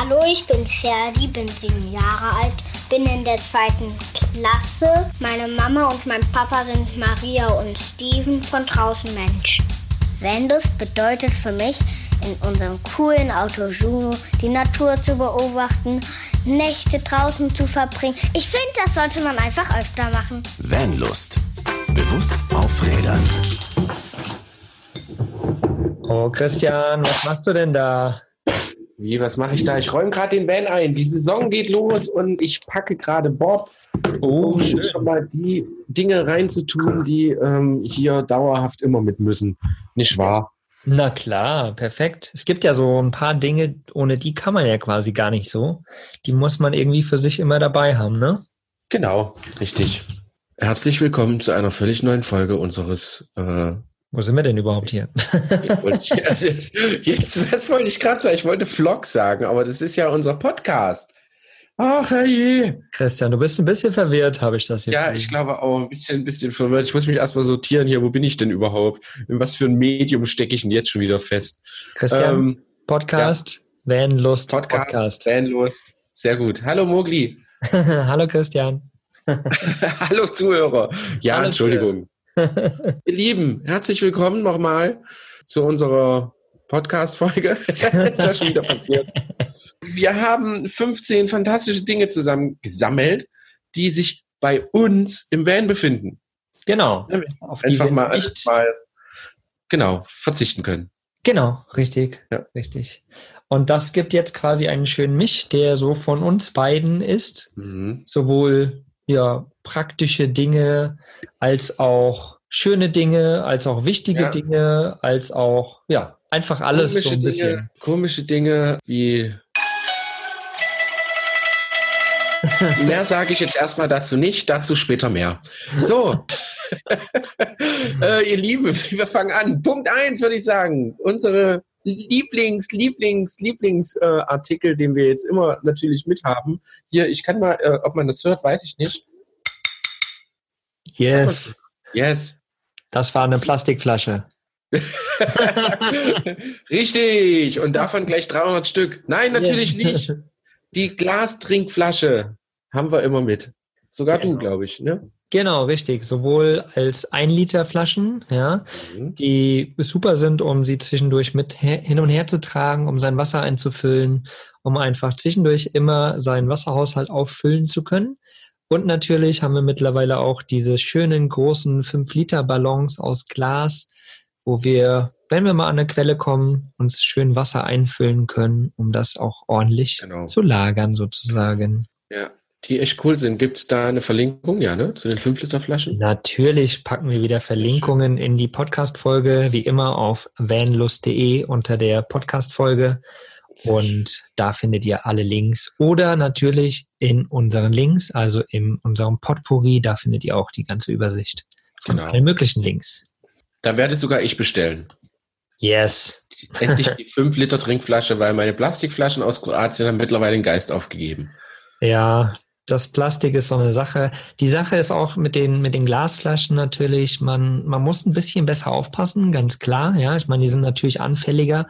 Hallo, ich bin Ferdi, bin sieben Jahre alt, bin in der zweiten Klasse. Meine Mama und mein Papa sind Maria und Steven von Draußen Mensch. Vanlust bedeutet für mich, in unserem coolen Auto Juno die Natur zu beobachten, Nächte draußen zu verbringen. Ich finde, das sollte man einfach öfter machen. Vanlust. Bewusst aufrädern. Oh, Christian, was machst du denn da? Wie, was mache ich da? Ich räume gerade den Van ein. Die Saison geht los und ich packe gerade Bob, Oh, um schön. schon mal die Dinge reinzutun, die ähm, hier dauerhaft immer mit müssen. Nicht wahr? Na klar, perfekt. Es gibt ja so ein paar Dinge, ohne die kann man ja quasi gar nicht so. Die muss man irgendwie für sich immer dabei haben, ne? Genau, richtig. Herzlich willkommen zu einer völlig neuen Folge unseres. Äh, Wo sind wir denn überhaupt hier? jetzt wollte ich, jetzt, jetzt, das wollte ich gerade sagen. Ich wollte Vlog sagen, aber das ist ja unser Podcast. Ach herrje. Christian, du bist ein bisschen verwirrt, habe ich das hier. Ja, ich glaube auch ein bisschen, ein bisschen verwirrt. Ich muss mich erstmal sortieren hier. Wo bin ich denn überhaupt? In was für ein Medium stecke ich denn jetzt schon wieder fest? Christian, Ähm, Podcast, Vanlust, Podcast, Podcast. Fanlust. Sehr gut. Hallo Mogli. Hallo Christian. Hallo Zuhörer. Ja, Hallo, Entschuldigung. Ihr Lieben, herzlich willkommen nochmal zu unserer Podcast-Folge. ist ja schon wieder passiert. Wir haben 15 fantastische Dinge zusammen gesammelt, die sich bei uns im Van befinden. Genau. Ja, wir Auf die Einfach mal, nicht, mal genau verzichten können. Genau, richtig. Ja. Richtig. Und das gibt jetzt quasi einen schönen Misch, der so von uns beiden ist. Mhm. sowohl ja, praktische Dinge als auch schöne Dinge, als auch wichtige Ja. Dinge, als auch ja, einfach alles so ein bisschen. Dinge, komische Dinge wie. mehr sage ich jetzt erstmal dazu nicht, dazu später mehr. So, äh, ihr Lieben, wir fangen an. Punkt eins würde ich sagen. Unsere Lieblings, Lieblings, Lieblingsartikel, äh, den wir jetzt immer natürlich mithaben. Hier, ich kann mal, äh, ob man das hört, weiß ich nicht. Yes, Yes. das war eine Plastikflasche. Richtig. Und davon gleich 300 Stück. Nein, natürlich Yeah. nicht. Die Glastrinkflasche haben wir immer mit. Sogar du, Genau. glaube ich, ne? Genau, richtig. Sowohl als 1 Liter Flaschen, ja, Mhm. die super sind, um sie zwischendurch mit hin und her zu tragen, um sein Wasser einzufüllen, um einfach zwischendurch immer seinen Wasserhaushalt auffüllen zu können. Und natürlich haben wir mittlerweile auch diese schönen großen 5-Liter-Ballons aus Glas, wo wir, wenn wir mal an eine Quelle kommen, uns schön Wasser einfüllen können, um das auch ordentlich Genau. zu lagern sozusagen. Ja. Die echt cool sind. Gibt es da eine Verlinkung, ja, ne? Zu den 5-Liter-Flaschen? Natürlich packen wir wieder Verlinkungen in die Podcast-Folge, wie immer auf vanlust.de unter der Podcast-Folge. Und da findet ihr alle Links. Oder natürlich in unseren Links, also in unserem Potpourri, da findet ihr auch die ganze Übersicht von Genau. allen möglichen Links. Da werde sogar ich bestellen. Yes. Endlich die 5-Liter-Trinkflasche, weil meine Plastikflaschen aus Kroatien haben mittlerweile den Geist aufgegeben. Ja, das Plastik ist so eine Sache. Die Sache ist auch mit den, mit den Glasflaschen natürlich, man, man muss ein bisschen besser aufpassen, ganz klar. Ja, ich meine, die sind natürlich anfälliger,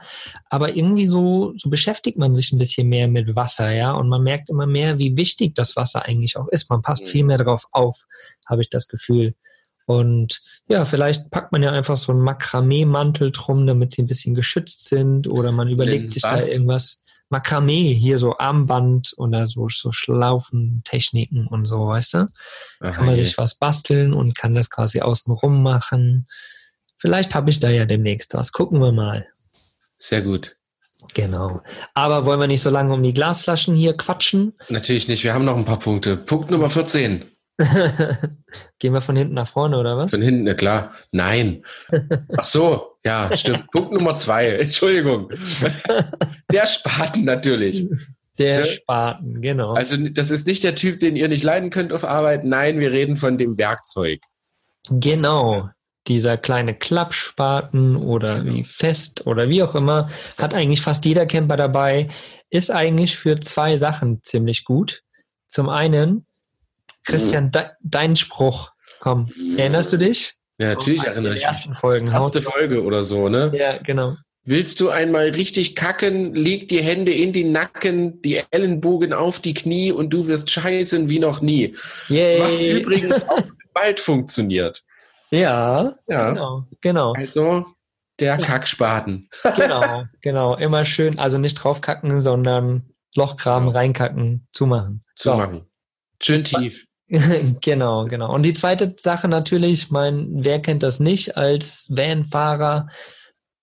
aber irgendwie so, so beschäftigt man sich ein bisschen mehr mit Wasser, ja, und man merkt immer mehr, wie wichtig das Wasser eigentlich auch ist. Man passt Mhm. viel mehr drauf auf, habe ich das Gefühl. Und ja, vielleicht packt man ja einfach so einen Makramee-Mantel drum, damit sie ein bisschen geschützt sind, oder man überlegt sich da was? irgendwas. Makramee, hier so Armband oder so, so Schlaufentechniken und so, weißt du? Aha, Kann man je. sich was basteln und kann das quasi außen rum machen. Vielleicht habe ich da ja demnächst was. Gucken wir mal. Sehr gut. Genau. Aber wollen wir nicht so lange um die Glasflaschen hier quatschen? Natürlich nicht. Wir haben noch ein paar Punkte. Punkt Nummer 14. Gehen wir von hinten nach vorne, oder was? Von hinten, na klar. Nein. Ach so, ja, stimmt. Punkt Nummer zwei. Entschuldigung. Der Spaten natürlich. Der Ne? Spaten, genau. Also das ist nicht der Typ, den ihr nicht leiden könnt auf Arbeit. Nein, wir reden von dem Werkzeug. Genau. Dieser kleine Klappspaten oder Genau. wie fest oder wie auch immer, hat eigentlich fast jeder Camper dabei, ist eigentlich für zwei Sachen ziemlich gut. Zum einen, Christian, de dein Spruch, komm, erinnerst du dich? Ja, natürlich erinnere ich mich. ersten Folgen. Erste Folge oder so, ne? Ja, genau. Willst du einmal richtig kacken, leg die Hände in die Nacken, die Ellenbogen auf die Knie und du wirst scheißen wie noch nie. Yay. Was übrigens auch bald funktioniert. Ja, Ja. genau, genau, Also der Kackspaten. genau, genau. Immer schön, also nicht draufkacken, sondern Lochgraben Ja. reinkacken, zumachen. zu machen. Schön tief. genau, genau. Und die zweite Sache natürlich, mein, wer kennt das nicht als Vanfahrer?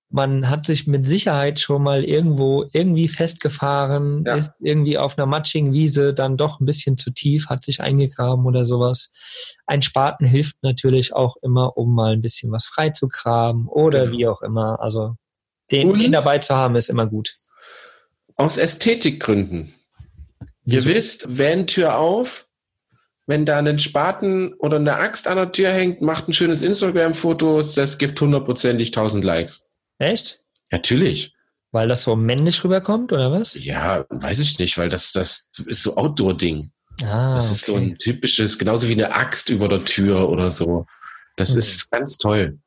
Man hat sich mit Sicherheit schon mal irgendwo irgendwie festgefahren, Ja. ist irgendwie auf einer matschigen Wiese dann doch ein bisschen zu tief, hat sich eingegraben oder sowas. Ein Spaten hilft natürlich auch immer, um mal ein bisschen was freizugraben oder Genau. wie auch immer. Also den, den dabei zu haben, ist immer gut. Aus Ästhetikgründen. Ihr wisst, Van-Tür auf. Wenn da ein Spaten oder eine Axt an der Tür hängt, macht ein schönes Instagram-Foto, das gibt hundertprozentig 1000 Likes. Echt? Natürlich. Weil das so männlich rüberkommt oder was? Ja, weiß ich nicht, weil das, das ist so Outdoor-Ding. Ah, Das ist so okay. ein typisches, genauso wie eine Axt über der Tür oder so. Das Mhm. ist ganz toll.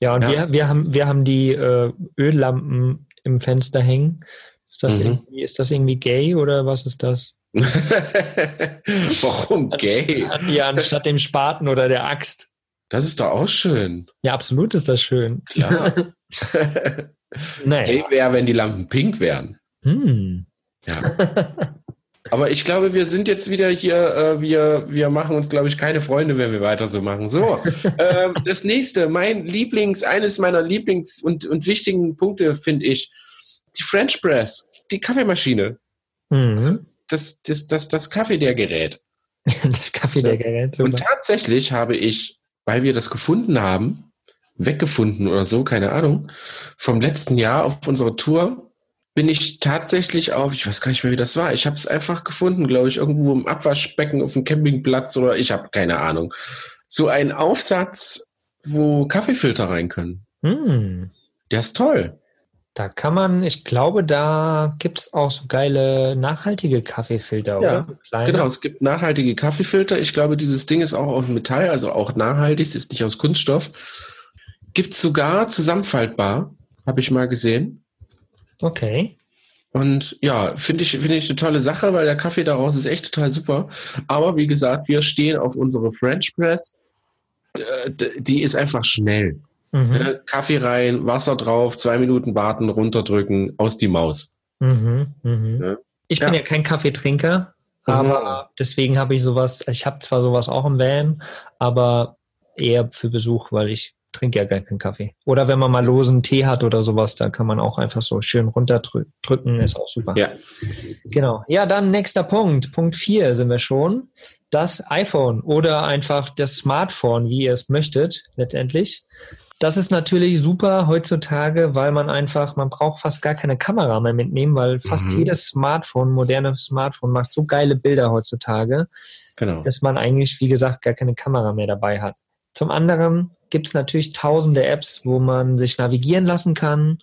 Ja, und Ja. Wir, wir, haben, wir haben die äh, Öllampen im Fenster hängen. Ist das, Mhm. irgendwie, ist das irgendwie gay oder was ist das? Warum gay? Ja, anstatt dem Spaten oder der Axt. Das ist doch auch schön. Ja, absolut ist das schön. Klar. Naja. Hey, wäre, wenn die Lampen pink wären. Hm. Ja. Aber ich glaube, wir sind jetzt wieder hier, äh, wir, wir machen uns, glaube ich, keine Freunde, wenn wir weiter so machen. So, ähm, das nächste, mein Lieblings, eines meiner Lieblings- und, und wichtigen Punkte finde ich, die French Press, die Kaffeemaschine, Mhm. das, das, das, das Kaffee der Gerät. Das Kaffee der Gerät. Und tatsächlich habe ich, weil wir das gefunden haben, weggefunden oder so, keine Ahnung, vom letzten Jahr auf unserer Tour bin ich tatsächlich auf, ich weiß gar nicht mehr, wie das war. Ich habe es einfach gefunden, glaube ich, irgendwo im Abwaschbecken auf dem Campingplatz oder ich habe keine Ahnung. So ein Aufsatz, wo Kaffeefilter rein können. Hm. Der ist toll. Da kann man, ich glaube, da gibt es auch so geile nachhaltige Kaffeefilter, Ja, oder? Genau, es gibt nachhaltige Kaffeefilter. Ich glaube, dieses Ding ist auch aus Metall, also auch nachhaltig, es ist nicht aus Kunststoff. Gibt sogar zusammenfaltbar, habe ich mal gesehen. Okay. Und ja, finde ich, finde ich eine tolle Sache, weil der Kaffee daraus ist echt total super. Aber wie gesagt, wir stehen auf unsere French Press. Äh, Die ist einfach schnell. Mhm. Ne? Kaffee rein, Wasser drauf, zwei Minuten warten, runterdrücken, aus die Maus. Mhm. Mhm. Ja. Ich bin Ja. ja kein Kaffeetrinker, aber deswegen habe ich sowas, ich habe zwar sowas auch im Van, aber eher für Besuch, weil ich trinke ja gar keinen Kaffee. Oder wenn man mal losen Tee hat oder sowas, da kann man auch einfach so schön runterdrücken, ist auch super. Ja. Genau. Ja, dann nächster Punkt. Punkt 4 sind wir schon. Das iPhone oder einfach das Smartphone, wie ihr es möchtet, letztendlich. Das ist natürlich super heutzutage, weil man einfach, man braucht fast gar keine Kamera mehr mitnehmen, weil fast Mhm. jedes Smartphone, modernes Smartphone macht so geile Bilder heutzutage, Genau. dass man eigentlich, wie gesagt, gar keine Kamera mehr dabei hat. Zum anderen gibt es natürlich tausende Apps, wo man sich navigieren lassen kann,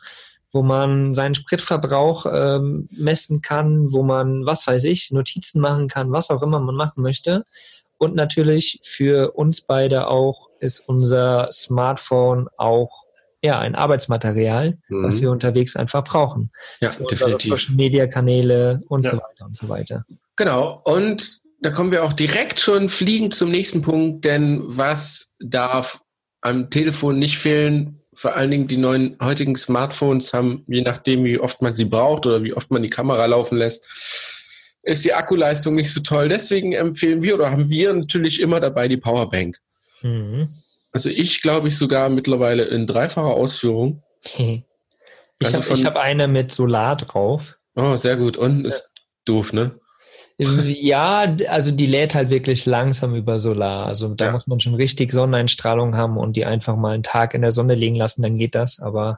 wo man seinen Spritverbrauch ähm, messen kann, wo man, was weiß ich, Notizen machen kann, was auch immer man machen möchte. Und natürlich für uns beide auch ist unser Smartphone auch ja, ein Arbeitsmaterial, was Mhm. wir unterwegs einfach brauchen. Ja, Für definitiv. Social Media Kanäle und Ja. so weiter und so weiter. Genau. Und da kommen wir auch direkt schon fliegend zum nächsten Punkt, denn was darf am Telefon nicht fehlen? Vor allen Dingen die neuen heutigen Smartphones haben, je nachdem, wie oft man sie braucht oder wie oft man die Kamera laufen lässt, ist die Akkuleistung nicht so toll. Deswegen empfehlen wir oder haben wir natürlich immer dabei die Powerbank. Mhm. Also ich glaube ich sogar mittlerweile in dreifacher Ausführung. Ich Also habe hab eine mit Solar drauf. Oh, sehr gut. Und ist doof, ne? Ja, also die lädt halt wirklich langsam über Solar. Also da Ja. muss man schon richtig Sonneneinstrahlung haben und die einfach mal einen Tag in der Sonne liegen lassen, dann geht das. Aber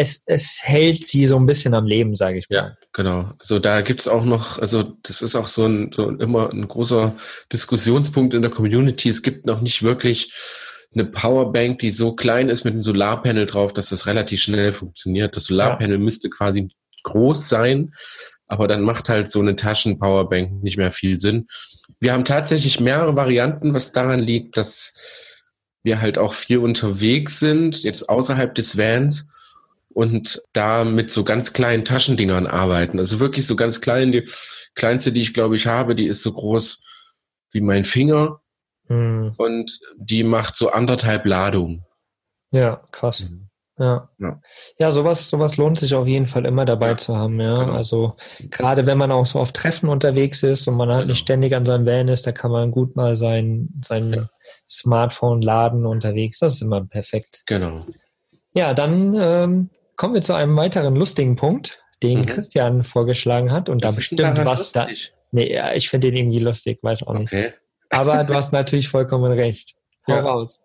es, es hält sie so ein bisschen am Leben, sage ich mal. Ja, genau. Also da gibt's auch noch, also das ist auch so ein, so immer ein großer Diskussionspunkt in der Community. Es gibt noch nicht wirklich eine Powerbank, die so klein ist mit einem Solarpanel drauf, dass das relativ schnell funktioniert. Das Solarpanel müsste quasi groß sein, aber dann macht halt so eine Taschen-Powerbank nicht mehr viel Sinn. Wir haben tatsächlich mehrere Varianten, was daran liegt, dass wir halt auch viel unterwegs sind, jetzt außerhalb des Vans und da mit so ganz kleinen Taschendingern arbeiten. Also wirklich so ganz klein. Die kleinste, die ich glaube ich habe, die ist so groß wie mein Finger Hm. und die macht so anderthalb Ladungen. Ja, krass. Ja. Ja. Ja, sowas, sowas lohnt sich auf jeden Fall immer dabei Ja, zu haben, ja. genau. Also gerade wenn man auch so auf Treffen unterwegs ist und man halt Genau. nicht ständig an seinem Van ist, da kann man gut mal sein, sein Ja. Smartphone laden unterwegs. Das ist immer perfekt. Genau. Ja, dann ähm, kommen wir zu einem weiteren lustigen Punkt, den Mhm. Christian vorgeschlagen hat und da ist denn bestimmt was da. lustig? Nee, ja, ich finde den irgendwie lustig, weiß auch nicht. Okay. Aber du hast natürlich vollkommen recht. Hau Ja. raus.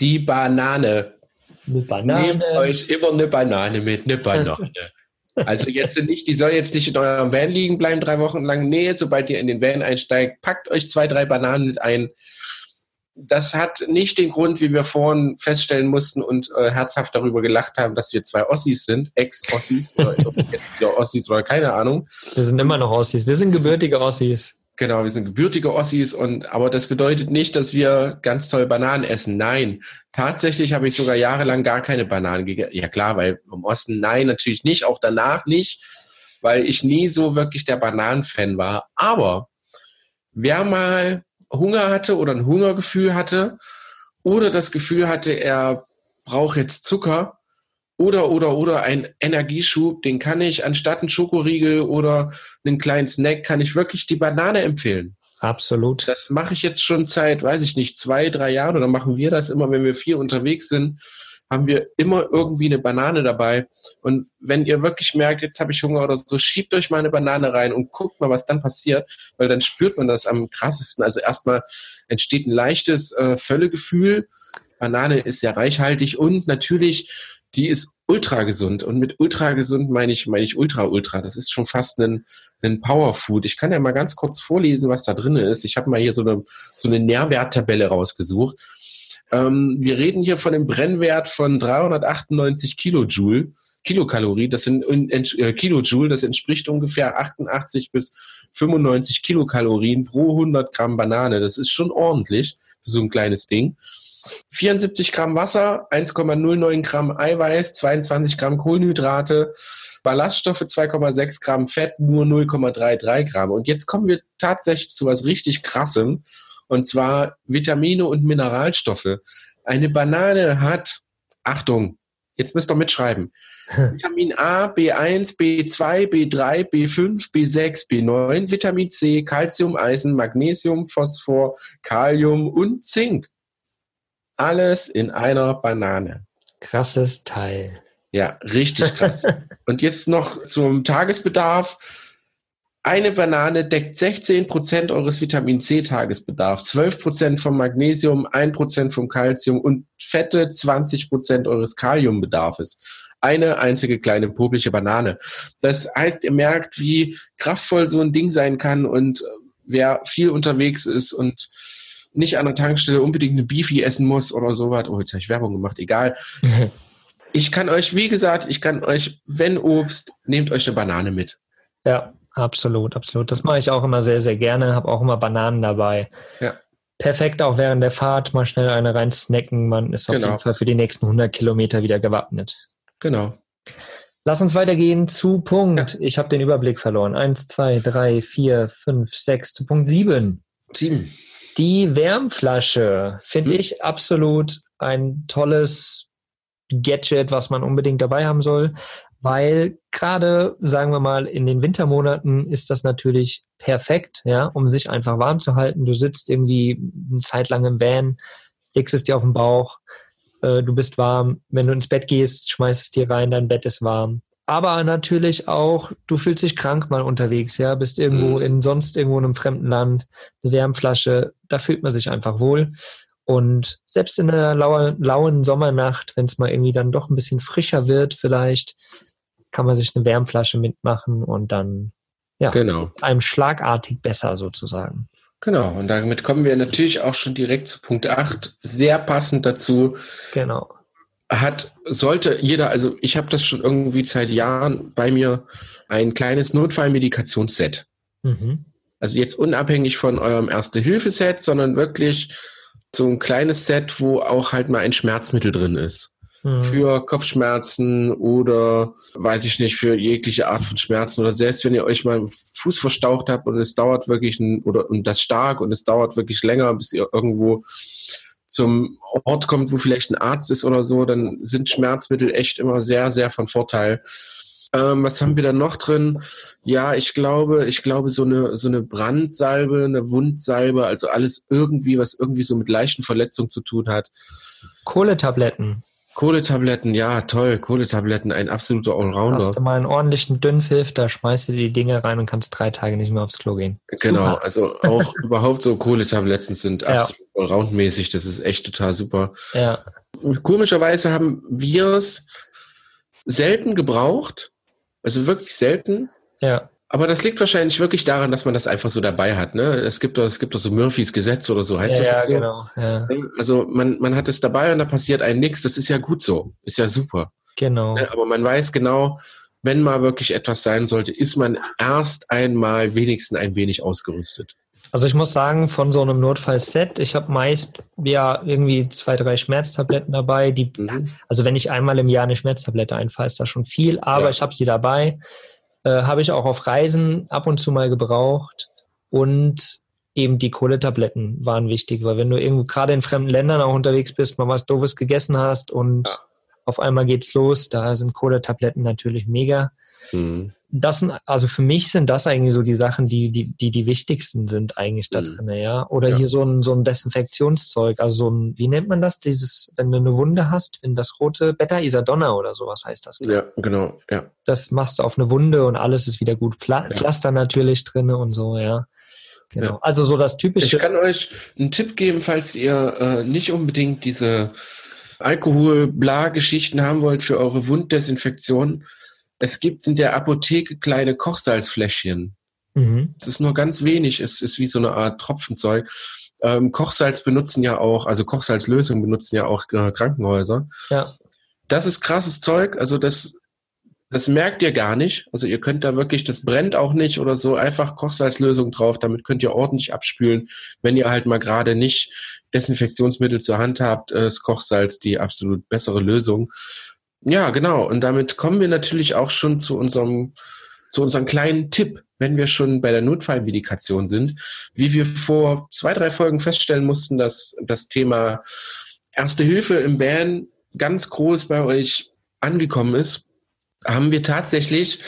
Die Banane. Eine Nehmt Banane. euch immer eine Banane mit, eine Banane. Also jetzt nicht, die soll jetzt nicht in eurem Van liegen bleiben drei Wochen lang. Nee, sobald ihr in den Van einsteigt, packt euch zwei, drei Bananen mit ein. Das hat nicht den Grund, wie wir vorhin feststellen mussten und äh, herzhaft darüber gelacht haben, dass wir zwei Ossis sind, Ex-Ossis oder jetzt wieder Ossis oder keine Ahnung. Wir sind immer noch Ossis. Wir sind gebürtige Ossis. Genau, wir sind gebürtige Ossis und aber das bedeutet nicht, dass wir ganz toll Bananen essen. Nein, tatsächlich habe ich sogar jahrelang gar keine Bananen gegessen. Ja klar, weil im Osten nein, natürlich nicht, auch danach nicht, weil ich nie so wirklich der Bananenfan war. Aber wer mal Hunger hatte oder ein Hungergefühl hatte oder das Gefühl hatte, er braucht jetzt Zucker oder oder oder ein Energieschub, den kann ich anstatt einen Schokoriegel oder einen kleinen Snack, kann ich wirklich die Banane empfehlen. Absolut. Das mache ich jetzt schon seit, weiß ich nicht, zwei, drei Jahren oder machen wir das immer, wenn wir viel unterwegs sind, haben wir immer irgendwie eine Banane dabei. Und wenn ihr wirklich merkt, jetzt habe ich Hunger oder so, schiebt euch mal eine Banane rein und guckt mal, was dann passiert, weil dann spürt man das am krassesten. Also erstmal entsteht ein leichtes äh, Völlegefühl. Banane ist sehr reichhaltig und natürlich, die ist ultra gesund. Und mit ultra gesund meine ich, meine ich ultra ultra. Das ist schon fast ein, ein Powerfood. Ich kann ja mal ganz kurz vorlesen, was da drin ist. Ich habe mal hier so eine, so eine Nährwerttabelle rausgesucht. Ähm, wir reden hier von einem Brennwert von 398 Kilojoule. Kilokalorie, das sind äh, Kilojoule, das entspricht ungefähr 88 bis 95 Kilokalorien pro 100 Gramm Banane. Das ist schon ordentlich für so ein kleines Ding. 74 Gramm Wasser, 1,09 Gramm Eiweiß, 22 Gramm Kohlenhydrate, Ballaststoffe 2,6 Gramm Fett, nur 0,33 Gramm. Und jetzt kommen wir tatsächlich zu was richtig Krassem, und zwar Vitamine und Mineralstoffe. Eine Banane hat, Achtung, jetzt müsst ihr mitschreiben, Vitamin A, B1, B2, B3, B5, B6, B9, Vitamin C, Calcium, Eisen, Magnesium, Phosphor, Kalium und Zink. Alles in einer Banane. Krasses Teil. Ja, richtig krass. Und jetzt noch zum Tagesbedarf. Eine Banane deckt 16% eures Vitamin C-Tagesbedarfs, 12% vom Magnesium, 1% vom Calcium und fette 20% eures Kaliumbedarfes. Eine einzige kleine publische Banane. Das heißt, ihr merkt, wie kraftvoll so ein Ding sein kann und wer viel unterwegs ist und nicht an der Tankstelle unbedingt eine Beefy essen muss oder sowas. Oh, jetzt habe ich Werbung gemacht, egal. Ich kann euch, wie gesagt, ich kann euch, wenn Obst, nehmt euch eine Banane mit. Ja, absolut, absolut. Das mache ich auch immer sehr, sehr gerne. Habe auch immer Bananen dabei. Ja. Perfekt auch während der Fahrt mal schnell eine rein snacken. Man ist auf Genau. jeden Fall für die nächsten 100 Kilometer wieder gewappnet. Genau. Lass uns weitergehen zu Punkt. Ich habe den Überblick verloren. Eins, zwei, drei, vier, fünf, sechs. Zu Punkt sieben. Sieben. Die Wärmflasche finde Hm. ich absolut ein tolles Gadget, was man unbedingt dabei haben soll, weil gerade, sagen wir mal, in den Wintermonaten ist das natürlich perfekt, ja, um sich einfach warm zu halten. Du sitzt irgendwie eine Zeit lang im Van, legst es dir auf den Bauch, äh, du bist warm. Wenn du ins Bett gehst, schmeißt es dir rein, dein Bett ist warm. Aber natürlich auch, du fühlst dich krank mal unterwegs, ja, bist irgendwo Mhm. in sonst irgendwo in einem fremden Land, eine Wärmflasche, da fühlt man sich einfach wohl. Und selbst in einer lauen, lauen Sommernacht, wenn es mal irgendwie dann doch ein bisschen frischer wird, vielleicht, kann man sich eine Wärmflasche mitmachen und dann ja, Genau. einem schlagartig besser sozusagen. Genau. Und damit kommen wir natürlich auch schon direkt zu Punkt 8. Sehr passend dazu. Genau. Hat, sollte jeder, also ich habe das schon irgendwie seit Jahren bei mir, ein kleines Notfallmedikationsset. Mhm. Also jetzt unabhängig von eurem Erste-Hilfe-Set, sondern wirklich so ein kleines Set, wo auch halt mal ein Schmerzmittel drin ist. mhm. für Kopfschmerzen oder weiß ich nicht, für jegliche Art von Schmerzen oder selbst wenn ihr euch mal Fuß verstaucht habt und es dauert wirklich ein, oder und das stark und es dauert wirklich länger, bis ihr irgendwo zum Ort kommt, wo vielleicht ein Arzt ist oder so, dann sind Schmerzmittel echt immer sehr, sehr von Vorteil. Ähm, was haben wir da noch drin? Ja, ich glaube, ich glaube, so eine, so eine Brandsalbe, eine Wundsalbe, also alles irgendwie, was irgendwie so mit leichten Verletzungen zu tun hat. Kohletabletten. Kohletabletten, ja, toll. Kohletabletten, ein absoluter Allrounder. Hast du mal einen ordentlichen Dünnpfiff, da schmeißt du die Dinge rein und kannst drei Tage nicht mehr aufs Klo gehen. Genau, super. also auch überhaupt so Kohletabletten sind ja. absolut allroundmäßig. Das ist echt total super. Ja. Komischerweise haben wir es selten gebraucht. Also wirklich selten. Ja. Aber das liegt wahrscheinlich wirklich daran, dass man das einfach so dabei hat. Ne? Es gibt doch, es gibt doch so Murphys Gesetz oder so, heißt ja, das ja, so? Genau, ja, Also man, man hat es dabei und da passiert einem nichts. Das ist ja gut so. Ist ja super. Genau. Ne? Aber man weiß genau, wenn mal wirklich etwas sein sollte, ist man erst einmal wenigstens ein wenig ausgerüstet. Also ich muss sagen, von so einem Notfallset, ich habe meist ja irgendwie zwei, drei Schmerztabletten dabei. Die, mhm. Also wenn ich einmal im Jahr eine Schmerztablette einfahre, ist das schon viel, aber ja. ich habe sie dabei. Äh, habe ich auch auf Reisen ab und zu mal gebraucht. Und eben die Kohletabletten waren wichtig, weil wenn du irgendwo gerade in fremden Ländern auch unterwegs bist, mal was Doofes gegessen hast und ja. auf einmal geht's los, da sind Kohletabletten natürlich mega. Mhm das sind, also für mich sind das eigentlich so die Sachen, die die, die, die wichtigsten sind eigentlich da mhm. drin, ja. Oder ja. hier so ein, so ein Desinfektionszeug, also so ein, wie nennt man das? Dieses, wenn du eine Wunde hast, wenn das rote Beta-Isadonna oder sowas heißt das. Ja, genau, ja. Das machst du auf eine Wunde und alles ist wieder gut. Pfla ja. Pflaster natürlich drin und so, ja. Genau. Ja. Also so das typische. Ich kann euch einen Tipp geben, falls ihr äh, nicht unbedingt diese Alkohol-Bla-Geschichten haben wollt für eure Wunddesinfektion es gibt in der Apotheke kleine Kochsalzfläschchen. Mhm. Das ist nur ganz wenig, es ist wie so eine Art Tropfenzeug. Ähm, Kochsalz benutzen ja auch, also Kochsalzlösungen benutzen ja auch äh, Krankenhäuser. Ja. Das ist krasses Zeug, also das, das merkt ihr gar nicht. Also ihr könnt da wirklich, das brennt auch nicht oder so, einfach Kochsalzlösung drauf, damit könnt ihr ordentlich abspülen, wenn ihr halt mal gerade nicht Desinfektionsmittel zur Hand habt, äh, ist Kochsalz die absolut bessere Lösung. Ja, genau. Und damit kommen wir natürlich auch schon zu unserem, zu unserem kleinen Tipp, wenn wir schon bei der Notfallmedikation sind. Wie wir vor zwei, drei Folgen feststellen mussten, dass das Thema Erste Hilfe im Van ganz groß bei euch angekommen ist, haben wir tatsächlich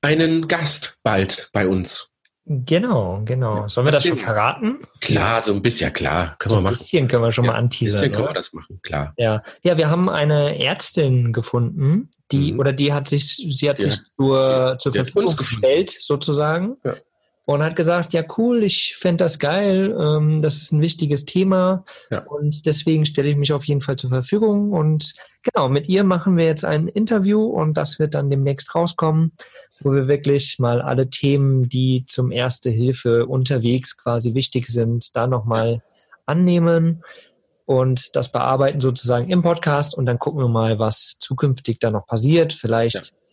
einen Gast bald bei uns. Genau, genau. Sollen wir das schon verraten? Klar, so ein bisschen, klar. Können so wir machen. Ein bisschen können wir schon ja, mal anteasern. Ein bisschen können wir das machen, klar. Ja, ja wir haben eine Ärztin gefunden, die, mhm. oder die hat sich, sie hat sich zur, zur Verfügung gestellt, sozusagen. Und hat gesagt, ja cool, ich fände das geil, ähm, das ist ein wichtiges Thema ja. und deswegen stelle ich mich auf jeden Fall zur Verfügung und genau, mit ihr machen wir jetzt ein Interview und das wird dann demnächst rauskommen, wo wir wirklich mal alle Themen, die zum Erste Hilfe unterwegs quasi wichtig sind, da nochmal annehmen und das bearbeiten sozusagen im Podcast und dann gucken wir mal, was zukünftig da noch passiert. Vielleicht ja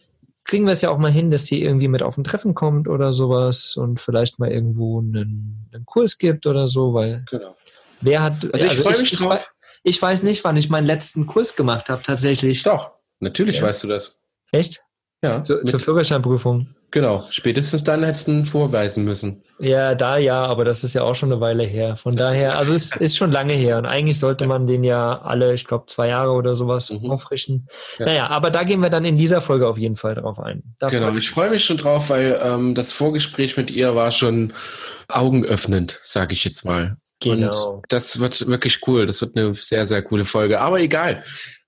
kriegen wir es ja auch mal hin, dass sie irgendwie mit auf ein Treffen kommt oder sowas und vielleicht mal irgendwo einen, einen Kurs gibt oder so, weil genau. wer hat. Also, also ich freue mich drauf. Ich weiß nicht, wann ich meinen letzten Kurs gemacht habe, tatsächlich. Doch, natürlich ja. weißt du das. Echt? Ja. Zur, zur Führerscheinprüfung. Genau, spätestens dann hättest du ihn vorweisen müssen. Ja, da ja, aber das ist ja auch schon eine Weile her. Von das daher, also es ist schon lange her und eigentlich sollte man den ja alle, ich glaube, zwei Jahre oder sowas mhm. auffrischen. Ja. Naja, aber da gehen wir dann in dieser Folge auf jeden Fall drauf ein. Da genau, ich freue mich schon drauf, weil ähm, das Vorgespräch mit ihr war schon augenöffnend, sage ich jetzt mal. Genau. Und das wird wirklich cool. Das wird eine sehr, sehr coole Folge. Aber egal.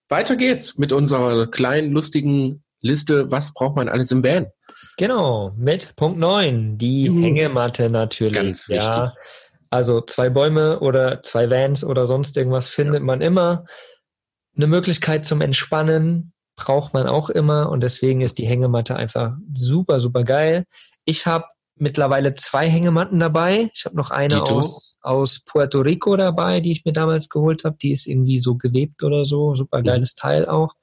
Weiter geht's mit unserer kleinen, lustigen Liste. Was braucht man alles im Van? Genau, mit Punkt 9, die mhm. Hängematte natürlich. Ganz wichtig. Ja. Also zwei Bäume oder zwei Vans oder sonst irgendwas findet ja. man immer. Eine Möglichkeit zum Entspannen braucht man auch immer und deswegen ist die Hängematte einfach super, super geil. Ich habe mittlerweile zwei Hängematten dabei. Ich habe noch eine aus, aus Puerto Rico dabei, die ich mir damals geholt habe. Die ist irgendwie so gewebt oder so. Super geiles mhm. Teil auch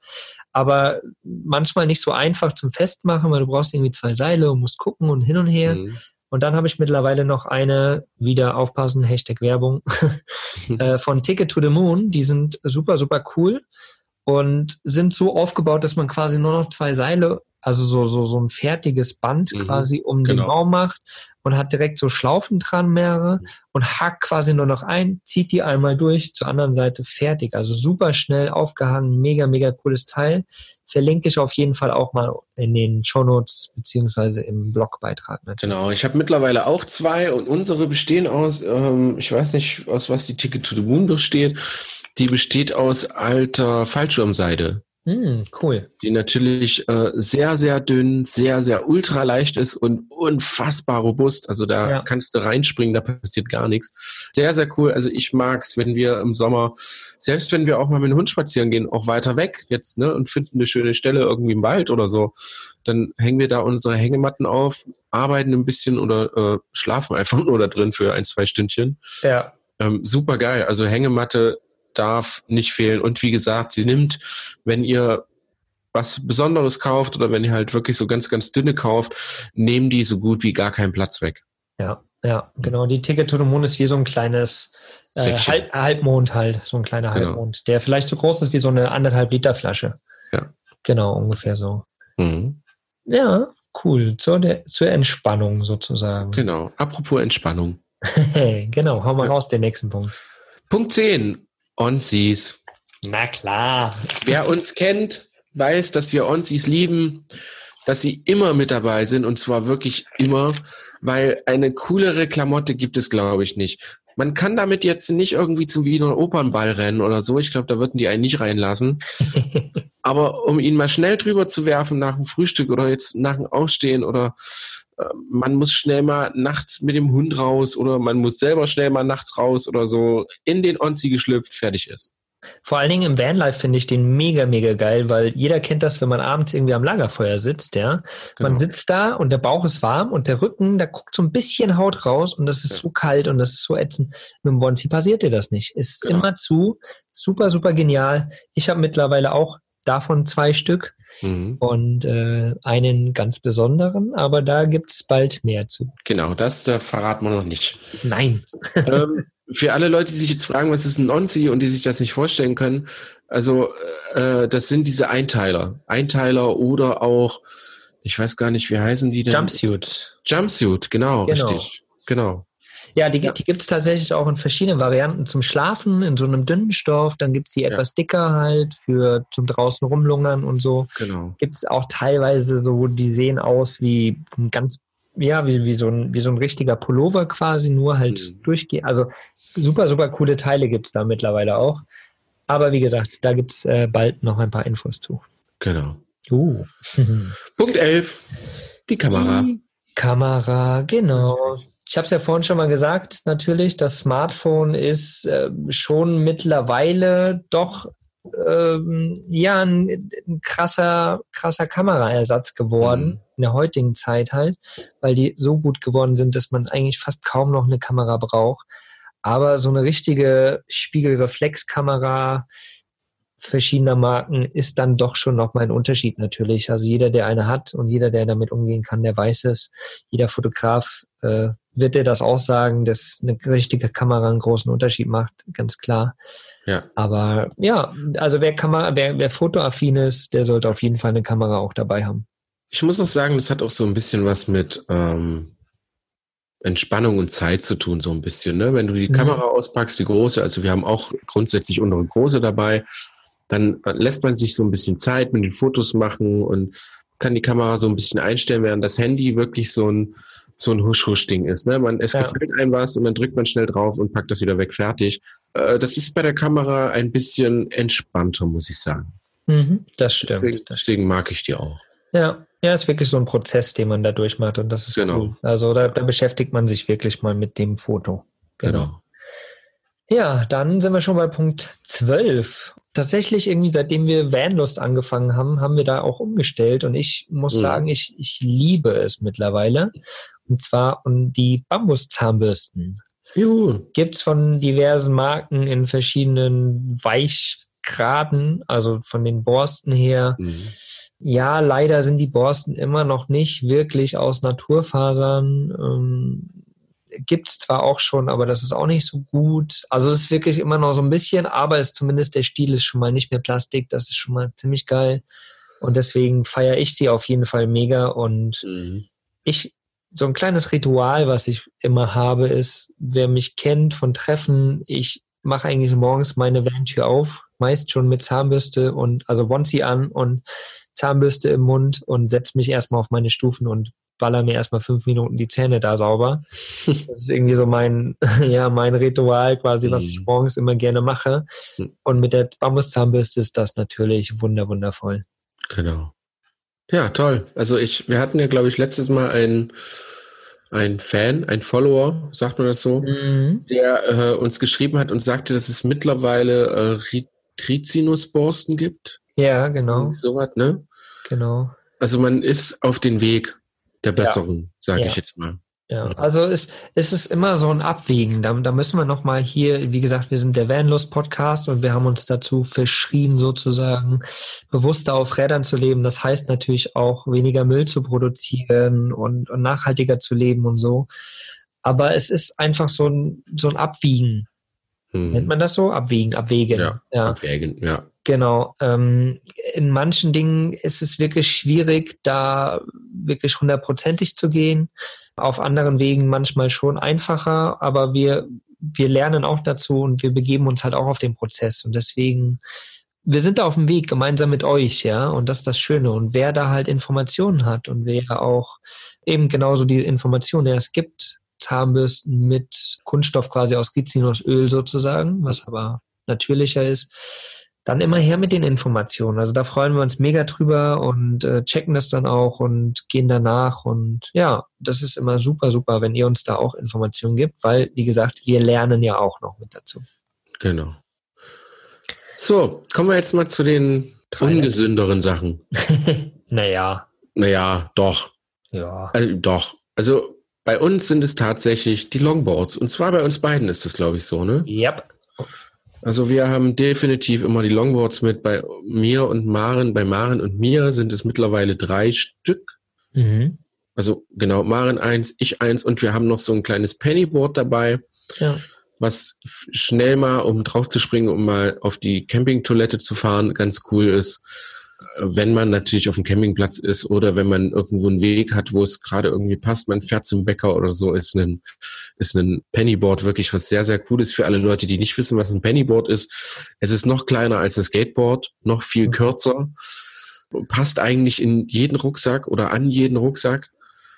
aber manchmal nicht so einfach zum Festmachen, weil du brauchst irgendwie zwei Seile und musst gucken und hin und her. Mhm. Und dann habe ich mittlerweile noch eine, wieder aufpassen, Hashtag Werbung, äh, von Ticket to the Moon. Die sind super, super cool. und sind so aufgebaut, dass man quasi nur noch zwei Seile also so, so, so ein fertiges Band mhm, quasi um genau. den Baum macht und hat direkt so Schlaufen dran mehrere mhm. und hakt quasi nur noch ein, zieht die einmal durch, zur anderen Seite fertig. Also super schnell aufgehangen, mega, mega cooles Teil. Verlinke ich auf jeden Fall auch mal in den Shownotes beziehungsweise im Blogbeitrag. Natürlich. Genau, ich habe mittlerweile auch zwei und unsere bestehen aus, ähm, ich weiß nicht, aus was die Ticket to the Moon besteht. Die besteht aus alter Fallschirmseide. Hm, cool. Die natürlich äh, sehr, sehr dünn, sehr, sehr ultra leicht ist und unfassbar robust. Also da ja. kannst du reinspringen, da passiert gar nichts. Sehr, sehr cool. Also ich mag's, wenn wir im Sommer, selbst wenn wir auch mal mit dem Hund spazieren gehen, auch weiter weg jetzt, ne, und finden eine schöne Stelle irgendwie im Wald oder so, dann hängen wir da unsere Hängematten auf, arbeiten ein bisschen oder äh, schlafen einfach nur da drin für ein, zwei Stündchen. Ja. Ähm, super geil. Also Hängematte darf nicht fehlen. Und wie gesagt, sie nimmt, wenn ihr was Besonderes kauft oder wenn ihr halt wirklich so ganz, ganz dünne kauft, nehmen die so gut wie gar keinen Platz weg. Ja, ja, genau. Die Ticket to the Moon ist wie so ein kleines äh, Halb, Halbmond halt, so ein kleiner genau. Halbmond, der vielleicht so groß ist wie so eine anderthalb Liter Flasche. Ja. Genau, ungefähr so. Mhm. Ja, cool. Zur, der, zur Entspannung sozusagen. Genau. Apropos Entspannung. genau, hau mal ja. raus, den nächsten Punkt. Punkt 10. Onsies. Na klar. Wer uns kennt, weiß, dass wir Onsies lieben, dass sie immer mit dabei sind und zwar wirklich immer, weil eine coolere Klamotte gibt es, glaube ich, nicht. Man kann damit jetzt nicht irgendwie zum Wiener Opernball rennen oder so. Ich glaube, da würden die einen nicht reinlassen. Aber um ihn mal schnell drüber zu werfen nach dem Frühstück oder jetzt nach dem Aufstehen oder man muss schnell mal nachts mit dem Hund raus oder man muss selber schnell mal nachts raus oder so in den Onzi geschlüpft, fertig ist. Vor allen Dingen im Vanlife finde ich den mega, mega geil, weil jeder kennt das, wenn man abends irgendwie am Lagerfeuer sitzt, ja. Genau. Man sitzt da und der Bauch ist warm und der Rücken, da guckt so ein bisschen Haut raus und das ist ja. so kalt und das ist so ätzend. Mit dem Bonzi passiert dir das nicht. Es ist genau. immer zu. Super, super genial. Ich habe mittlerweile auch davon zwei Stück mhm. und äh, einen ganz besonderen, aber da gibt es bald mehr zu. Genau, das da verraten wir noch nicht. Nein. ähm, für alle Leute, die sich jetzt fragen, was ist ein Onsi und die sich das nicht vorstellen können, also äh, das sind diese Einteiler. Einteiler oder auch, ich weiß gar nicht, wie heißen die denn? Jumpsuit. Jumpsuit, genau, genau. richtig. Genau. Ja, die, ja. die gibt es tatsächlich auch in verschiedenen Varianten zum Schlafen, in so einem dünnen Stoff. Dann gibt es die etwas dicker halt für zum draußen rumlungern und so. Genau. Gibt es auch teilweise so, die sehen aus wie ein ganz, ja, wie, wie, so, ein, wie so ein richtiger Pullover quasi, nur halt mhm. durchgehen. Also super, super coole Teile gibt es da mittlerweile auch. Aber wie gesagt, da gibt es äh, bald noch ein paar Infos zu. Genau. Uh. Punkt 11. Die Kamera. Die Kamera, genau. Ich habe es ja vorhin schon mal gesagt, natürlich, das Smartphone ist äh, schon mittlerweile doch ähm, ja ein, ein, krasser, krasser Kameraersatz geworden mhm. in der heutigen Zeit halt, weil die so gut geworden sind, dass man eigentlich fast kaum noch eine Kamera braucht. Aber so eine richtige Spiegelreflexkamera verschiedener Marken ist dann doch schon nochmal ein Unterschied natürlich. Also jeder, der eine hat und jeder, der damit umgehen kann, der weiß es. Jeder Fotograf äh, wird dir das auch sagen, dass eine richtige Kamera einen großen Unterschied macht, ganz klar. Ja. Aber ja, also wer Kamera, wer, wer fotoaffin ist, der sollte auf jeden Fall eine Kamera auch dabei haben. Ich muss noch sagen, das hat auch so ein bisschen was mit ähm, Entspannung und Zeit zu tun, so ein bisschen. Ne? Wenn du die mhm. Kamera auspackst, die große, also wir haben auch grundsätzlich unsere große dabei, dann lässt man sich so ein bisschen Zeit mit den Fotos machen und kann die Kamera so ein bisschen einstellen, während das Handy wirklich so ein so ein Husch-Husch-Ding ist. Ne? Man, es ja. gefällt einem was und dann drückt man schnell drauf und packt das wieder weg, fertig. Äh, das ist bei der Kamera ein bisschen entspannter, muss ich sagen. Mhm, das stimmt. Deswegen, deswegen, mag ich die auch. Ja, ja, ist wirklich so ein Prozess, den man da durchmacht und das ist genau. cool. Also da, da beschäftigt man sich wirklich mal mit dem Foto. Genau. genau. Ja, dann sind wir schon bei Punkt 12 tatsächlich irgendwie, seitdem wir Vanlust angefangen haben, haben wir da auch umgestellt. Und ich muss mhm. sagen, ich, ich liebe es mittlerweile. Und zwar um die Bambuszahnbürsten. Gibt es von diversen Marken in verschiedenen Weichgraden, also von den Borsten her. Mhm. Ja, leider sind die Borsten immer noch nicht wirklich aus Naturfasern. Ähm, gibt's zwar auch schon, aber das ist auch nicht so gut. Also es ist wirklich immer noch so ein bisschen, aber ist zumindest der Stiel ist schon mal nicht mehr Plastik. Das ist schon mal ziemlich geil. Und deswegen feiere ich sie auf jeden Fall mega. Und Mhm. ich, so ein kleines Ritual, was ich immer habe, ist, wer mich kennt von Treffen, ich mache eigentlich morgens meine Ventür auf, meist schon mit Zahnbürste und also Wonsi an und Zahnbürste im Mund und setze mich erstmal auf meine Stufen und baller mir erstmal fünf Minuten die Zähne da sauber. Das ist irgendwie so mein, ja, mein Ritual quasi, was ich Mhm. morgens immer gerne mache. Mhm. Und mit der Bambuszahnbürste ist das natürlich wunder, wundervoll. Genau. Ja, toll. Also ich, wir hatten ja, glaube ich, letztes Mal einen, einen Fan, einen Follower, sagt man das so, Mhm. der äh, uns geschrieben hat und sagte, dass es mittlerweile äh, Ri- Rizinusborsten gibt. Ja, genau, Irgendwie Sowas, ne? genau. Also man ist auf den Weg der Besserung, sage Ja. ich jetzt mal. Ja, also es, es ist immer so ein Abwägen. Da, da müssen wir nochmal hier, wie gesagt, wir sind der Vanlust Podcast und wir haben uns dazu verschrien, sozusagen bewusster auf Rädern zu leben. Das heißt natürlich auch weniger Müll zu produzieren und, und nachhaltiger zu leben und so. Aber es ist einfach so ein, so ein Abwiegen. Hm. Nennt man das so? Abwiegen, abwägen. Ja. ja. Abwägen, ja. Genau. Ähm, in manchen Dingen ist es wirklich schwierig, da wirklich hundertprozentig zu gehen. Auf anderen Wegen manchmal schon einfacher, aber wir, wir lernen auch dazu und wir begeben uns halt auch auf den Prozess. Und deswegen, wir sind da auf dem Weg gemeinsam mit euch, ja. Und das ist das Schöne. Und wer da halt Informationen hat und wer auch eben genauso die Informationen, ja, es gibt Zahnbürsten mit Kunststoff quasi aus Rizinusöl sozusagen, was aber natürlicher ist dann immer her mit den Informationen. Also da freuen wir uns mega drüber und äh, checken das dann auch und gehen danach. Und ja, das ist immer super, super, wenn ihr uns da auch Informationen gibt, weil, wie gesagt, wir lernen ja auch noch mit dazu. Genau. So, kommen wir jetzt mal zu den ungesünderen Sachen. naja, Naja, doch. ja. Also, doch. Also bei uns sind es tatsächlich die Longboards. Und zwar bei uns beiden ist das, glaube ich, so, ne? Yep. Also wir haben definitiv immer die Longboards mit. Bei mir und Maren, bei Maren und mir sind es mittlerweile drei Stück. Mhm. Also genau, Maren eins, ich eins und wir haben noch so ein kleines Pennyboard dabei, Ja. was schnell mal, um drauf zu springen, um mal auf die Campingtoilette zu fahren, ganz cool ist. Wenn man natürlich auf dem Campingplatz ist oder wenn man irgendwo einen Weg hat, wo es gerade irgendwie passt, man fährt zum Bäcker oder so, ist ein, ist ein Pennyboard wirklich was sehr, sehr cooles für alle Leute, die nicht wissen, was ein Pennyboard ist. Es ist noch kleiner als ein Skateboard, noch viel Mhm. kürzer, passt eigentlich in jeden Rucksack oder an jeden Rucksack.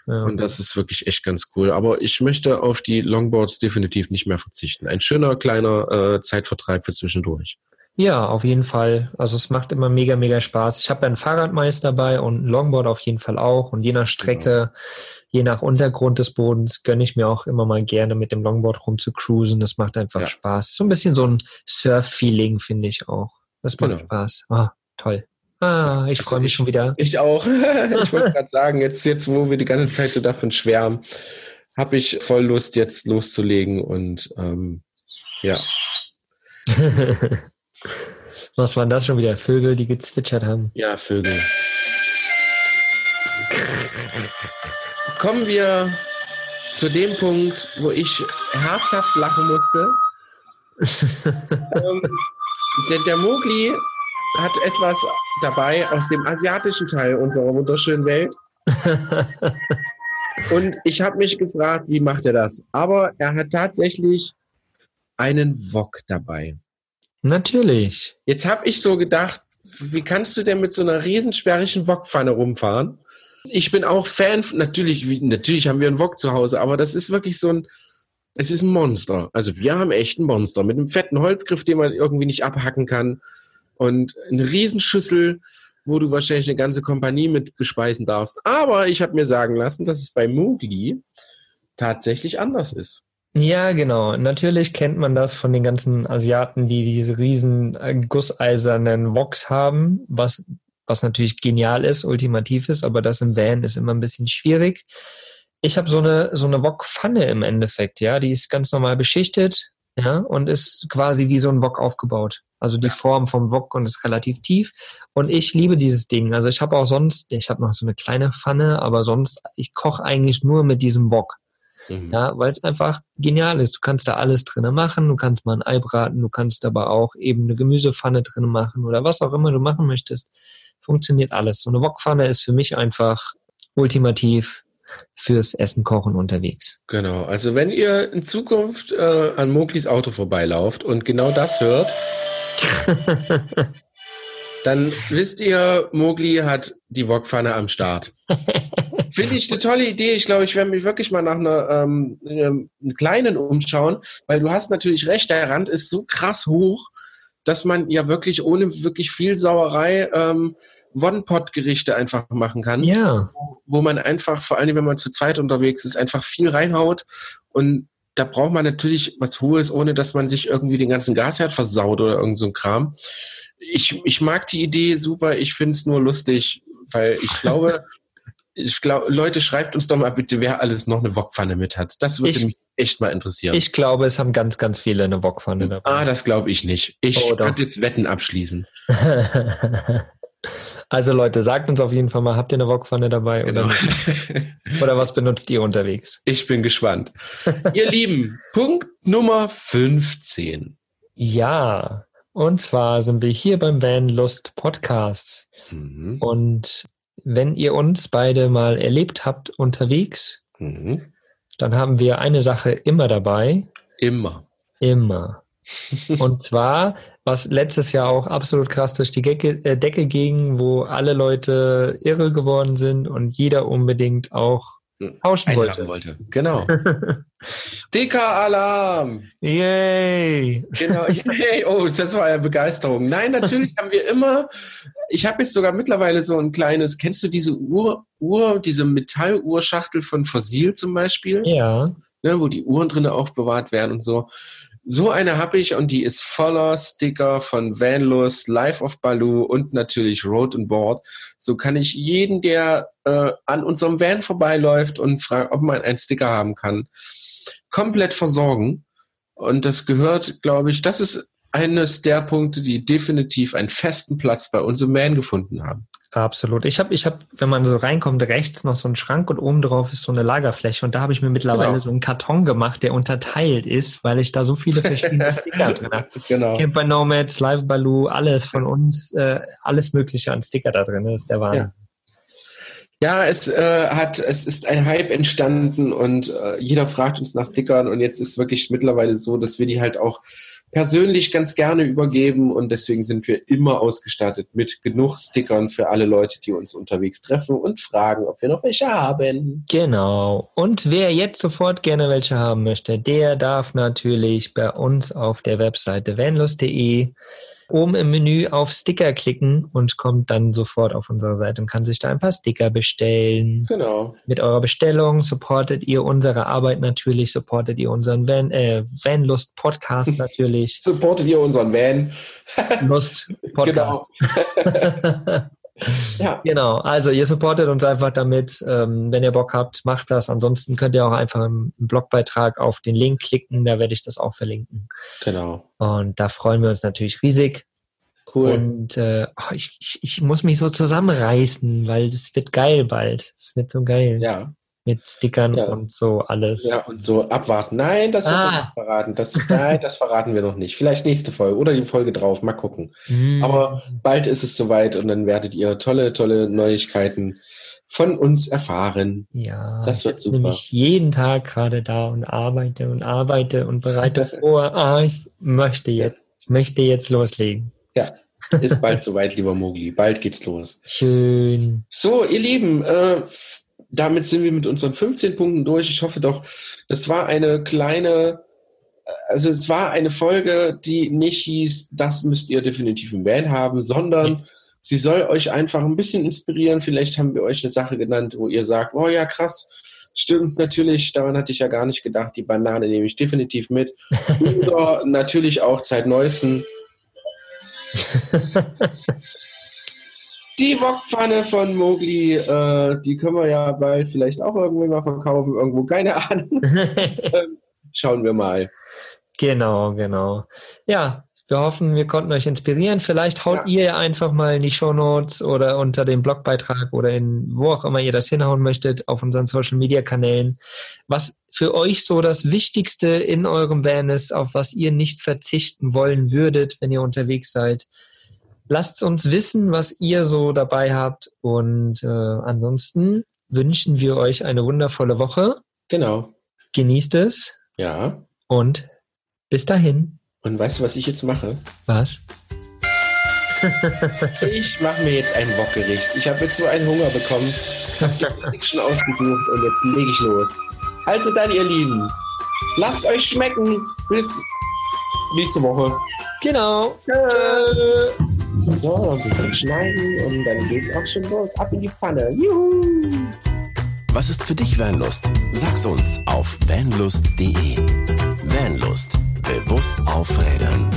ja. Und das ist wirklich echt ganz cool. Aber ich möchte auf die Longboards definitiv nicht mehr verzichten. Ein schöner kleiner äh, Zeitvertreib für zwischendurch. Ja, auf jeden Fall. Also es macht immer mega, mega Spaß. Ich habe ja ein Fahrradmeister dabei und ein Longboard auf jeden Fall auch. Und je nach Strecke, je nach Untergrund des Bodens gönne ich mir auch immer mal gerne mit dem Longboard rum zu cruisen. Das macht einfach Ja. Spaß. So ein bisschen so ein Surf-Feeling finde ich auch. Das macht Genau. Spaß. Ah, toll. Ah, ich Also freue mich ich- schon wieder. Ich auch. ich wollte gerade sagen, jetzt, jetzt, wo wir die ganze Zeit so davon schwärmen, habe ich voll Lust, jetzt loszulegen und ähm, ja. Was waren das schon wieder? Vögel, die gezwitschert haben. Ja, Vögel. Kommen wir zu dem Punkt, wo ich herzhaft lachen musste. ähm, der, der Mogli hat etwas dabei aus dem asiatischen Teil unserer wunderschönen Welt. Und ich habe mich gefragt, wie macht er das? Aber er hat tatsächlich einen Wok dabei. Natürlich. Jetzt habe ich so gedacht, wie kannst du denn mit so einer riesensperrigen Wokpfanne rumfahren? Ich bin auch Fan, natürlich, natürlich haben wir einen Wok zu Hause, aber das ist wirklich so ein, es ist ein Monster. Also wir haben echt ein Monster mit einem fetten Holzgriff, den man irgendwie nicht abhacken kann und eine Riesenschüssel, wo du wahrscheinlich eine ganze Kompanie mit bespeisen darfst. Aber ich habe mir sagen lassen, dass es bei Mugli tatsächlich anders ist. Ja, genau. Natürlich kennt man das von den ganzen Asiaten, die diese riesen äh, gusseisernen Woks haben, was, was natürlich genial ist, ultimativ ist, aber das im Van ist immer ein bisschen schwierig. Ich habe so eine, so eine Wok-Pfanne im Endeffekt, ja, die ist ganz normal beschichtet, ja, und ist quasi wie so ein Wok aufgebaut. Also die Form vom Wok und ist relativ tief. Und ich liebe dieses Ding. Also ich habe auch sonst, ich habe noch so eine kleine Pfanne, aber sonst, ich koche eigentlich nur mit diesem Wok. Mhm. Ja, weil es einfach genial ist. Du kannst da alles drinnen machen. Du kannst mal ein Ei braten. Du kannst aber auch eben eine Gemüsepfanne drinnen machen oder was auch immer du machen möchtest. Funktioniert alles. So eine Wokpfanne ist für mich einfach ultimativ fürs Essen kochen unterwegs. Genau. Also wenn ihr in Zukunft äh, an Moglis Auto vorbeilauft und genau das hört, dann wisst ihr, Mogli hat die Wokpfanne am Start. Finde ich eine tolle Idee. Ich glaube, ich werde mich wirklich mal nach einer ähm, einem kleinen umschauen, weil du hast natürlich recht, der Rand ist so krass hoch, dass man ja wirklich ohne wirklich viel Sauerei ähm, One-Pot-Gerichte einfach machen kann. Ja. Wo, wo man einfach, vor allem wenn man zu zweit unterwegs ist, einfach viel reinhaut und da braucht man natürlich was Hohes, ohne dass man sich irgendwie den ganzen Gasherd versaut oder irgend so ein Kram. Ich, ich mag die Idee super, ich finde es nur lustig, weil ich glaube, ich glaube, Leute, schreibt uns doch mal bitte, wer alles noch eine Wokpfanne mit hat. Das würde ich, mich echt mal interessieren. Ich glaube, es haben ganz, ganz viele eine Wokpfanne dabei. Ah, das glaube ich nicht. Ich oh, kann jetzt Wetten abschließen. also Leute, sagt uns auf jeden Fall mal, habt ihr eine Wokpfanne dabei genau. oder, oder was benutzt ihr unterwegs? Ich bin gespannt. ihr Lieben, Punkt Nummer 15. Ja, und zwar sind wir hier beim Van Lust Podcast. Mhm. Und wenn ihr uns beide mal erlebt habt unterwegs, mhm. dann haben wir eine Sache immer dabei. Immer. Immer. Und zwar, was letztes Jahr auch absolut krass durch die Decke, äh, Decke ging, wo alle Leute irre geworden sind und jeder unbedingt auch tauschen wollte. wollte. Genau. Sticker-Alarm! Yay! Genau, yay! Oh, das war ja Begeisterung. Nein, natürlich haben wir immer, ich habe jetzt sogar mittlerweile so ein kleines, kennst du diese Uhr, Uhr diese Metalluhrschachtel von Fossil zum Beispiel? Ja. Ne, wo die Uhren drinnen aufbewahrt werden und so. So eine habe ich und die ist voller Sticker von Vanlust, Life of Baloo und natürlich Road and Board. So kann ich jeden, der äh, an unserem Van vorbeiläuft und fragt, ob man einen Sticker haben kann, komplett versorgen. Und das gehört, glaube ich, das ist eines der Punkte, die definitiv einen festen Platz bei unserem Van gefunden haben. Absolut. Ich habe, ich hab, wenn man so reinkommt, rechts noch so einen Schrank und oben drauf ist so eine Lagerfläche. Und da habe ich mir mittlerweile genau. so einen Karton gemacht, der unterteilt ist, weil ich da so viele verschiedene Sticker drin habe. Genau. Camper Nomads, Live Baloo, alles von uns, äh, alles Mögliche an Sticker da drin. Das ist der Wahnsinn. Ja. ja es äh, hat, es ist ein Hype entstanden und äh, jeder fragt uns nach Stickern und jetzt ist wirklich mittlerweile so, dass wir die halt auch persönlich ganz gerne übergeben und deswegen sind wir immer ausgestattet mit genug Stickern für alle Leute, die uns unterwegs treffen und fragen, ob wir noch welche haben. Genau. Und wer jetzt sofort gerne welche haben möchte, der darf natürlich bei uns auf der Webseite vanlust.de oben im Menü auf Sticker klicken und kommt dann sofort auf unsere Seite und kann sich da ein paar Sticker bestellen. Genau. Mit eurer Bestellung supportet ihr unsere Arbeit natürlich, supportet ihr unseren Van, äh, Vanlust Podcast natürlich. supportet ihr unseren Van. Lust Podcast. Genau. Ja. Genau, also ihr supportet uns einfach damit. Ähm, wenn ihr Bock habt, macht das. Ansonsten könnt ihr auch einfach im Blogbeitrag auf den Link klicken, da werde ich das auch verlinken. Genau. Und da freuen wir uns natürlich riesig. Cool. Und äh, oh, ich, ich, ich muss mich so zusammenreißen, weil das wird geil bald. Es wird so geil. Ja mit Stickern ja. und so alles. Ja, und so abwarten. Nein, das ah. nicht verraten. Das, nein, das verraten wir noch nicht. Vielleicht nächste Folge oder die Folge drauf. Mal gucken. Mm. Aber bald ist es soweit und dann werdet ihr tolle, tolle Neuigkeiten von uns erfahren. Ja, das wird super. nämlich jeden Tag gerade da und arbeite und arbeite und bereite vor. Ah, ich möchte jetzt, ich möchte jetzt loslegen. Ja, ist bald soweit, lieber Mogli. Bald geht's los. Schön. So, ihr Lieben, äh, damit sind wir mit unseren 15 Punkten durch. Ich hoffe doch, es war eine kleine, also es war eine Folge, die nicht hieß, das müsst ihr definitiv im Van haben, sondern sie soll euch einfach ein bisschen inspirieren. Vielleicht haben wir euch eine Sache genannt, wo ihr sagt, oh ja, krass, stimmt natürlich, daran hatte ich ja gar nicht gedacht, die Banane nehme ich definitiv mit. Oder natürlich auch zeitneuesten. Die Wokpfanne von Mogli, äh, die können wir ja bald vielleicht auch irgendwie mal verkaufen, irgendwo, keine Ahnung. ähm, schauen wir mal. Genau, genau. Ja, Wir hoffen, wir konnten euch inspirieren. Vielleicht haut ja. ihr einfach mal in die Show Notes oder unter dem Blogbeitrag oder in wo auch immer ihr das hinhauen möchtet auf unseren Social Media Kanälen, was für euch so das Wichtigste in eurem Van ist, auf was ihr nicht verzichten wollen würdet, wenn ihr unterwegs seid. Lasst uns wissen, was ihr so dabei habt und äh, ansonsten wünschen wir euch eine wundervolle Woche. Genau. Genießt es. Ja. Und bis dahin. Und weißt du, was ich jetzt mache? Was? ich mache mir jetzt ein Wokgericht. Ich habe jetzt so einen Hunger bekommen. Ich habe schon ausgesucht und jetzt lege ich los. Also dann, ihr Lieben, lasst euch schmecken. Bis nächste Woche. Genau. Tschö. So, ein bisschen schneiden und dann geht's auch schon los. Ab in die Pfanne. Juhu! Was ist für dich Vanlust? Sag's uns auf vanlust.de. Vanlust. Bewusst aufrädern.